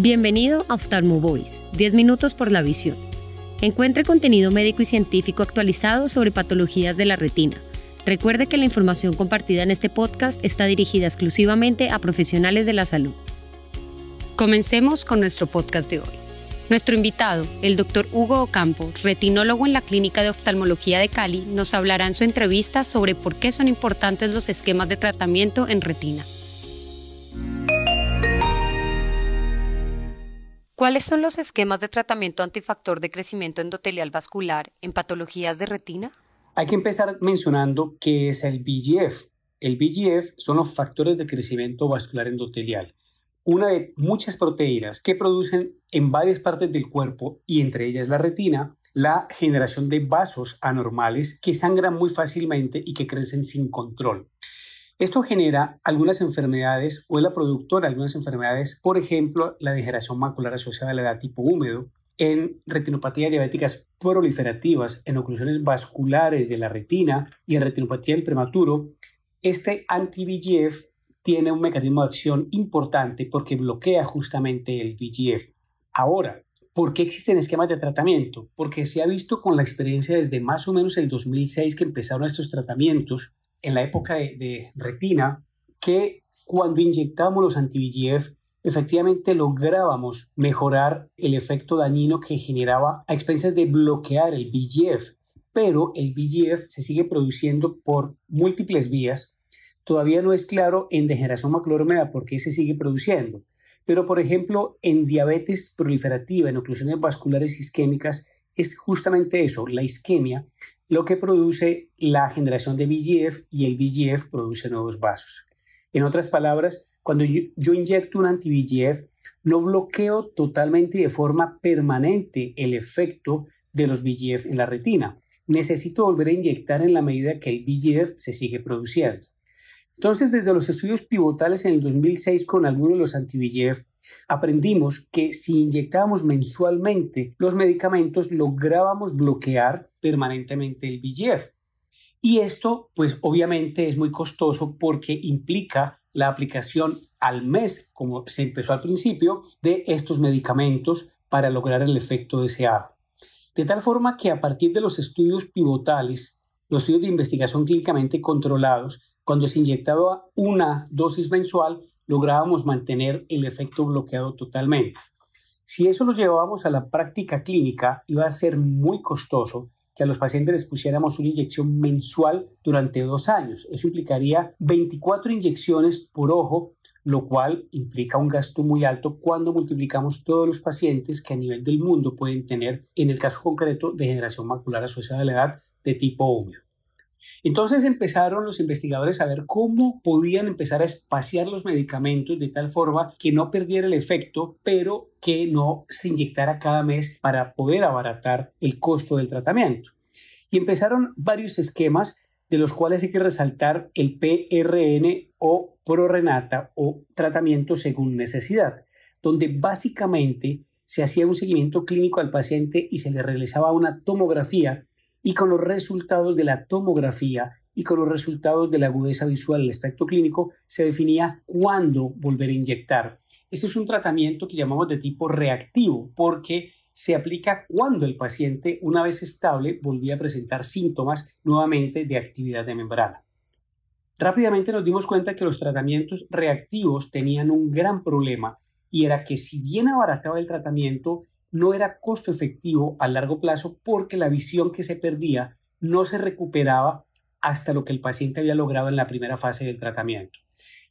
Bienvenido a Oftalmo Voice, 10 minutos por la visión. Encuentre contenido médico y científico actualizado sobre patologías de la retina. Recuerde que la información compartida en este podcast está dirigida exclusivamente a profesionales de la salud. Comencemos con nuestro podcast de hoy. Nuestro invitado, el doctor Hugo Ocampo, retinólogo en la Clínica de Oftalmología de Cali, nos hablará en su entrevista sobre por qué son importantes los esquemas de tratamiento en retina. ¿Cuáles son los esquemas de tratamiento antifactor de crecimiento endotelial vascular en patologías de retina? Hay que empezar mencionando qué es el VGF. El VGF son los factores de crecimiento vascular endotelial, una de muchas proteínas que producen en varias partes del cuerpo y entre ellas la retina la generación de vasos anormales que sangran muy fácilmente y que crecen sin control. Esto genera algunas enfermedades o es la productora de algunas enfermedades, por ejemplo, la degeneración macular asociada a la edad tipo húmedo, en retinopatías diabéticas proliferativas, en oclusiones vasculares de la retina y en retinopatía en prematuro, este anti-VGF tiene un mecanismo de acción importante porque bloquea justamente el VGF. Ahora, ¿por qué existen esquemas de tratamiento? Porque se ha visto con la experiencia desde más o menos el 2006 que empezaron estos tratamientos en la época de, retina que cuando inyectábamos los anti-VEGF efectivamente lográbamos mejorar el efecto dañino que generaba a expensas de bloquear el VEGF, pero el VEGF se sigue produciendo por múltiples vías. Todavía no es claro en degeneración macular húmeda por qué se sigue produciendo, pero por ejemplo en diabetes proliferativa, en oclusiones vasculares isquémicas, es justamente eso, la isquemia, lo que produce la generación de VGF y el VGF produce nuevos vasos. En otras palabras, cuando yo, inyecto un anti-VGF, no bloqueo totalmente y de forma permanente el efecto de los VGF en la retina. Necesito volver a inyectar en la medida que el VGF se sigue produciendo. Entonces, desde los estudios pivotales en el 2006 con algunos de los anti-VEGF, aprendimos que si inyectábamos mensualmente los medicamentos, lográbamos bloquear permanentemente el VEGF. Y esto, pues obviamente es muy costoso porque implica la aplicación al mes, como se empezó al principio, de estos medicamentos para lograr el efecto deseado. De tal forma que a partir de los estudios pivotales, los estudios de investigación clínicamente controlados, cuando se inyectaba una dosis mensual, lográbamos mantener el efecto bloqueado totalmente. Si eso lo llevábamos a la práctica clínica, iba a ser muy costoso que a los pacientes les pusiéramos una inyección mensual durante dos años. Eso implicaría 24 inyecciones por ojo, lo cual implica un gasto muy alto cuando multiplicamos todos los pacientes que a nivel del mundo pueden tener, en el caso concreto, degeneración macular asociada a la edad de tipo húmedo. Entonces empezaron los investigadores a ver cómo podían empezar a espaciar los medicamentos de tal forma que no perdiera el efecto, pero que no se inyectara cada mes para poder abaratar el costo del tratamiento. Y empezaron varios esquemas de los cuales hay que resaltar el PRN o prorenata o tratamiento según necesidad, donde básicamente se hacía un seguimiento clínico al paciente y se le realizaba una tomografía y con los resultados de la tomografía y con los resultados de la agudeza visual del aspecto clínico se definía cuándo volver a inyectar. Este es un tratamiento que llamamos de tipo reactivo porque se aplica cuando el paciente, una vez estable, volvía a presentar síntomas nuevamente de actividad de membrana. Rápidamente nos dimos cuenta que los tratamientos reactivos tenían un gran problema y era que si bien abarataba el tratamiento, no era costo efectivo a largo plazo porque la visión que se perdía no se recuperaba hasta lo que el paciente había logrado en la primera fase del tratamiento.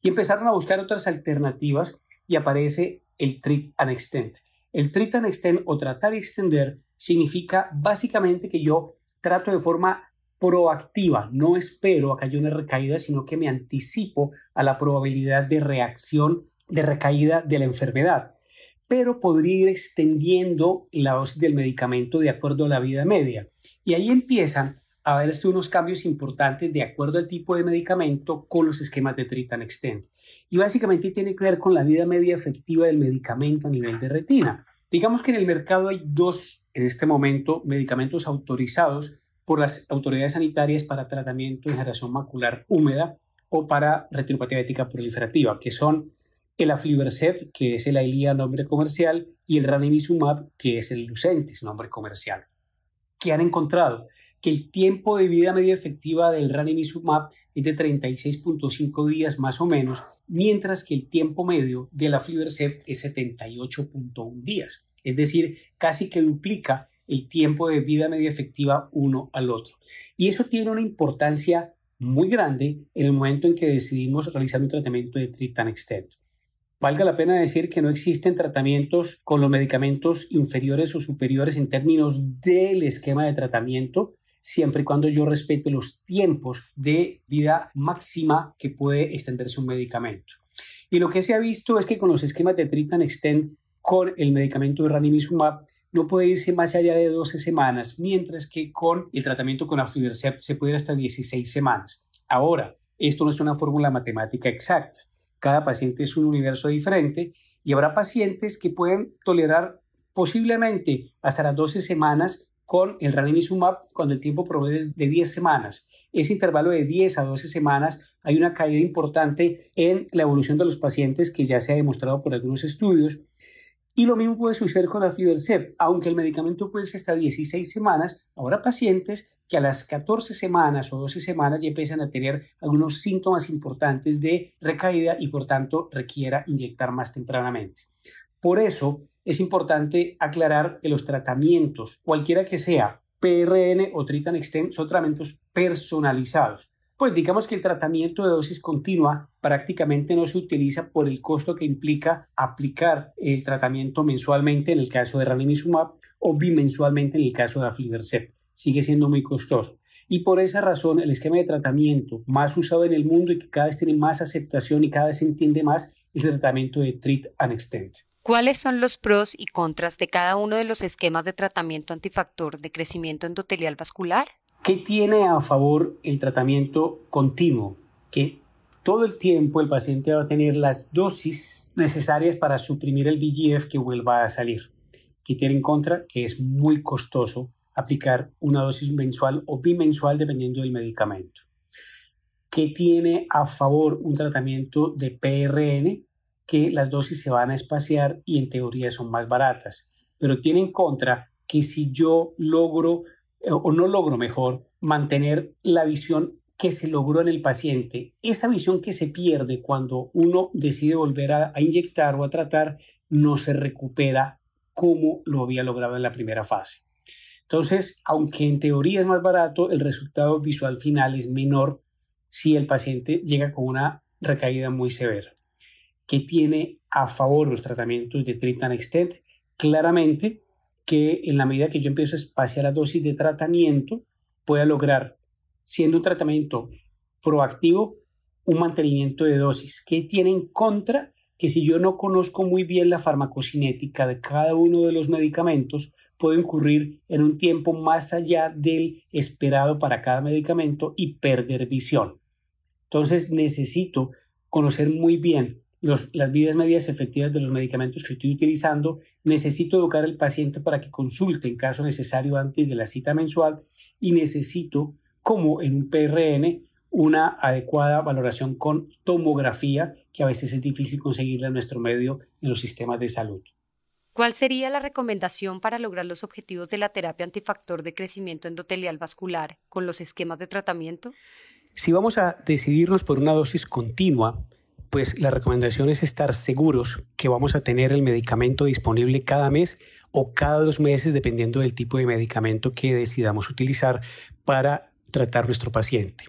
Y empezaron a buscar otras alternativas y aparece el treat and extend. El treat and extend o tratar y extender significa básicamente que yo trato de forma proactiva, no espero a que haya una recaída, sino que me anticipo a la probabilidad de reacción de recaída de la enfermedad pero podría ir extendiendo la dosis del medicamento de acuerdo a la vida media. Y ahí empiezan a verse unos cambios importantes de acuerdo al tipo de medicamento con los esquemas de treat extend. Y básicamente tiene que ver con la vida media efectiva del medicamento a nivel de retina. Digamos que en el mercado hay dos, en este momento, medicamentos autorizados por las autoridades sanitarias para tratamiento de generación macular húmeda o para retinopatía diabética proliferativa, que son el aflibercept, que es el Ailía nombre comercial, y el ranibizumab, que es el Lucentis nombre comercial. ¿Qué han encontrado? Que el tiempo de vida media efectiva del ranibizumab es de 36.5 días más o menos, mientras que el tiempo medio del aflibercept es 78.1 días. Es decir, casi que duplica el tiempo de vida media efectiva uno al otro. Y eso tiene una importancia muy grande en el momento en que decidimos realizar un tratamiento de treat and extend. Valga la pena decir que no existen tratamientos con los medicamentos inferiores o superiores en términos del esquema de tratamiento, siempre y cuando yo respete los tiempos de vida máxima que puede extenderse un medicamento. Y lo que se ha visto es que con los esquemas de treat and extend con el medicamento de ranimizumab no puede irse más allá de 12 semanas, mientras que con el tratamiento con aflibercept se puede ir hasta 16 semanas. Ahora, esto no es una fórmula matemática exacta. Cada paciente es un universo diferente y habrá pacientes que pueden tolerar posiblemente hasta las 12 semanas con el ranimizumab cuando el tiempo promedio es de 10 semanas. Ese intervalo de 10 a 12 semanas hay una caída importante en la evolución de los pacientes que ya se ha demostrado por algunos estudios y lo mismo puede suceder con la Fidelcep. Aunque el medicamento puede ser hasta 16 semanas, habrá pacientes que a las 14 semanas o 12 semanas ya empiezan a tener algunos síntomas importantes de recaída y por tanto requiera inyectar más tempranamente. Por eso es importante aclarar que los tratamientos, cualquiera que sea, PRN o Tritan Extend, son tratamientos personalizados. Pues digamos que el tratamiento de dosis continua prácticamente no se utiliza por el costo que implica aplicar el tratamiento mensualmente en el caso de ranimizumab o bimensualmente en el caso de aflibercept. Sigue siendo muy costoso. Y por esa razón, el esquema de tratamiento más usado en el mundo y que cada vez tiene más aceptación y cada vez se entiende más es el tratamiento de Treat and Extend. ¿Cuáles son los pros y contras de cada uno de los esquemas de tratamiento antifactor de crecimiento endotelial vascular? ¿Qué tiene a favor el tratamiento continuo? Que todo el tiempo el paciente va a tener las dosis necesarias para suprimir el VGF que vuelva a salir. ¿Qué tiene en contra? Que es muy costoso aplicar una dosis mensual o bimensual dependiendo del medicamento. ¿Qué tiene a favor un tratamiento de PRN? Que las dosis se van a espaciar y en teoría son más baratas. Pero tiene en contra que si yo logro o no logro mejor mantener la visión que se logró en el paciente. Esa visión que se pierde cuando uno decide volver a, inyectar o a tratar no se recupera como lo había logrado en la primera fase. Entonces, aunque en teoría es más barato, el resultado visual final es menor si el paciente llega con una recaída muy severa. ¿Qué tiene a favor los tratamientos de Treat and Extend? Claramente que en la medida que yo empiezo a espaciar la dosis de tratamiento, pueda lograr, siendo un tratamiento proactivo, un mantenimiento de dosis. ¿Qué tiene en contra? Que si yo no conozco muy bien la farmacocinética de cada uno de los medicamentos, puedo incurrir en un tiempo más allá del esperado para cada medicamento y perder visión. Entonces necesito conocer muy bien las vidas medias efectivas de los medicamentos que estoy utilizando, necesito educar al paciente para que consulte en caso necesario antes de la cita mensual y necesito, como en un PRN, una adecuada valoración con tomografía, que a veces es difícil conseguirla en nuestro medio en los sistemas de salud. ¿Cuál sería la recomendación para lograr los objetivos de la terapia antifactor de crecimiento endotelial vascular con los esquemas de tratamiento? Si vamos a decidirnos por una dosis continua, pues la recomendación es estar seguros que vamos a tener el medicamento disponible cada mes o cada dos meses dependiendo del tipo de medicamento que decidamos utilizar para tratar nuestro paciente.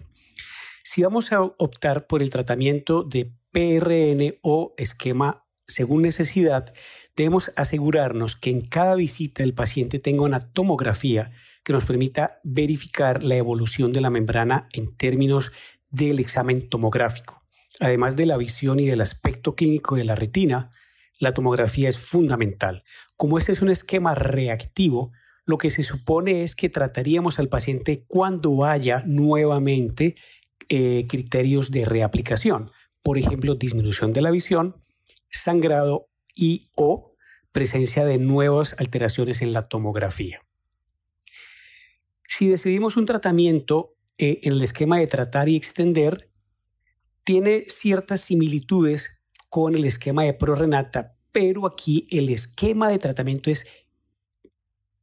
Si vamos a optar por el tratamiento de PRN o esquema según necesidad, debemos asegurarnos que en cada visita el paciente tenga una tomografía que nos permita verificar la evolución de la membrana en términos del examen tomográfico. Además de la visión y del aspecto clínico de la retina, la tomografía es fundamental. Como este es un esquema reactivo, lo que se supone es que trataríamos al paciente cuando haya nuevamente eh, criterios de reaplicación. Por ejemplo, disminución de la visión, sangrado y o presencia de nuevas alteraciones en la tomografía. Si decidimos un tratamiento eh, en el esquema de tratar y extender, tiene ciertas similitudes con el esquema de ProRenata, pero aquí el esquema de tratamiento es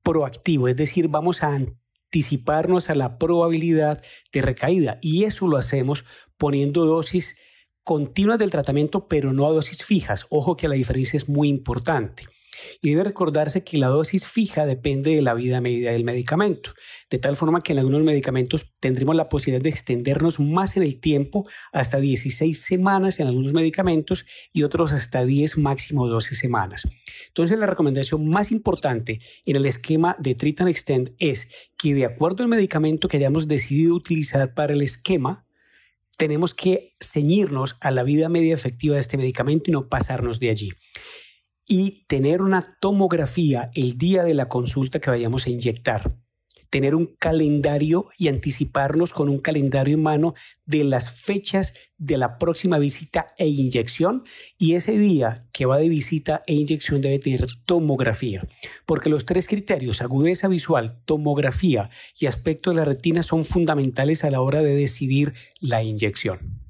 proactivo, es decir, vamos a anticiparnos a la probabilidad de recaída y eso lo hacemos poniendo dosis continuas del tratamiento, pero no a dosis fijas. Ojo que la diferencia es muy importante. Y debe recordarse que la dosis fija depende de la vida media del medicamento, de tal forma que en algunos medicamentos tendremos la posibilidad de extendernos más en el tiempo, hasta 16 semanas en algunos medicamentos y otros hasta 10, máximo 12 semanas. Entonces la recomendación más importante en el esquema de Treat Extend es que de acuerdo al medicamento que hayamos decidido utilizar para el esquema, tenemos que ceñirnos a la vida media efectiva de este medicamento y no pasarnos de allí. Y tener una tomografía el día de la consulta que vayamos a inyectar tener un calendario y anticiparnos con un calendario en mano de las fechas de la próxima visita e inyección y ese día que va de visita e inyección debe tener tomografía, porque los tres criterios, agudeza visual, tomografía y aspecto de la retina son fundamentales a la hora de decidir la inyección.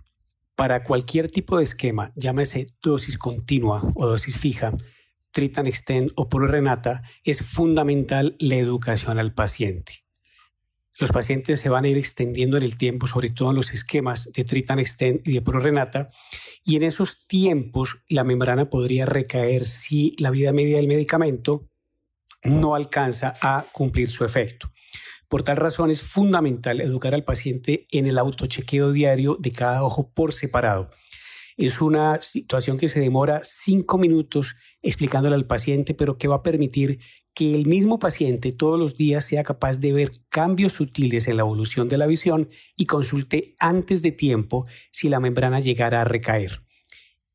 Para cualquier tipo de esquema, llámese dosis continua o dosis fija, Treat and Extend o por Renata, es fundamental la educación al paciente. Los pacientes se van a ir extendiendo en el tiempo, sobre todo en los esquemas de Treat and Extend y de Renata, y en esos tiempos la membrana podría recaer si la vida media del medicamento no alcanza a cumplir su efecto. Por tal razón es fundamental educar al paciente en el autochequeo diario de cada ojo por separado. Es una situación que se demora cinco minutos explicándole al paciente, pero que va a permitir que el mismo paciente todos los días sea capaz de ver cambios sutiles en la evolución de la visión y consulte antes de tiempo si la membrana llegara a recaer.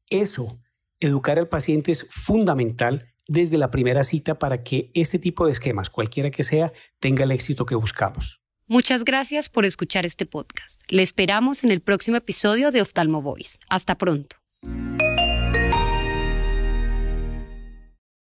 Eso, educar al paciente es fundamental desde la primera cita para que este tipo de esquemas, cualquiera que sea, tenga el éxito que buscamos. Muchas gracias por escuchar este podcast. Le esperamos en el próximo episodio de Oftalmo Voice. Hasta pronto.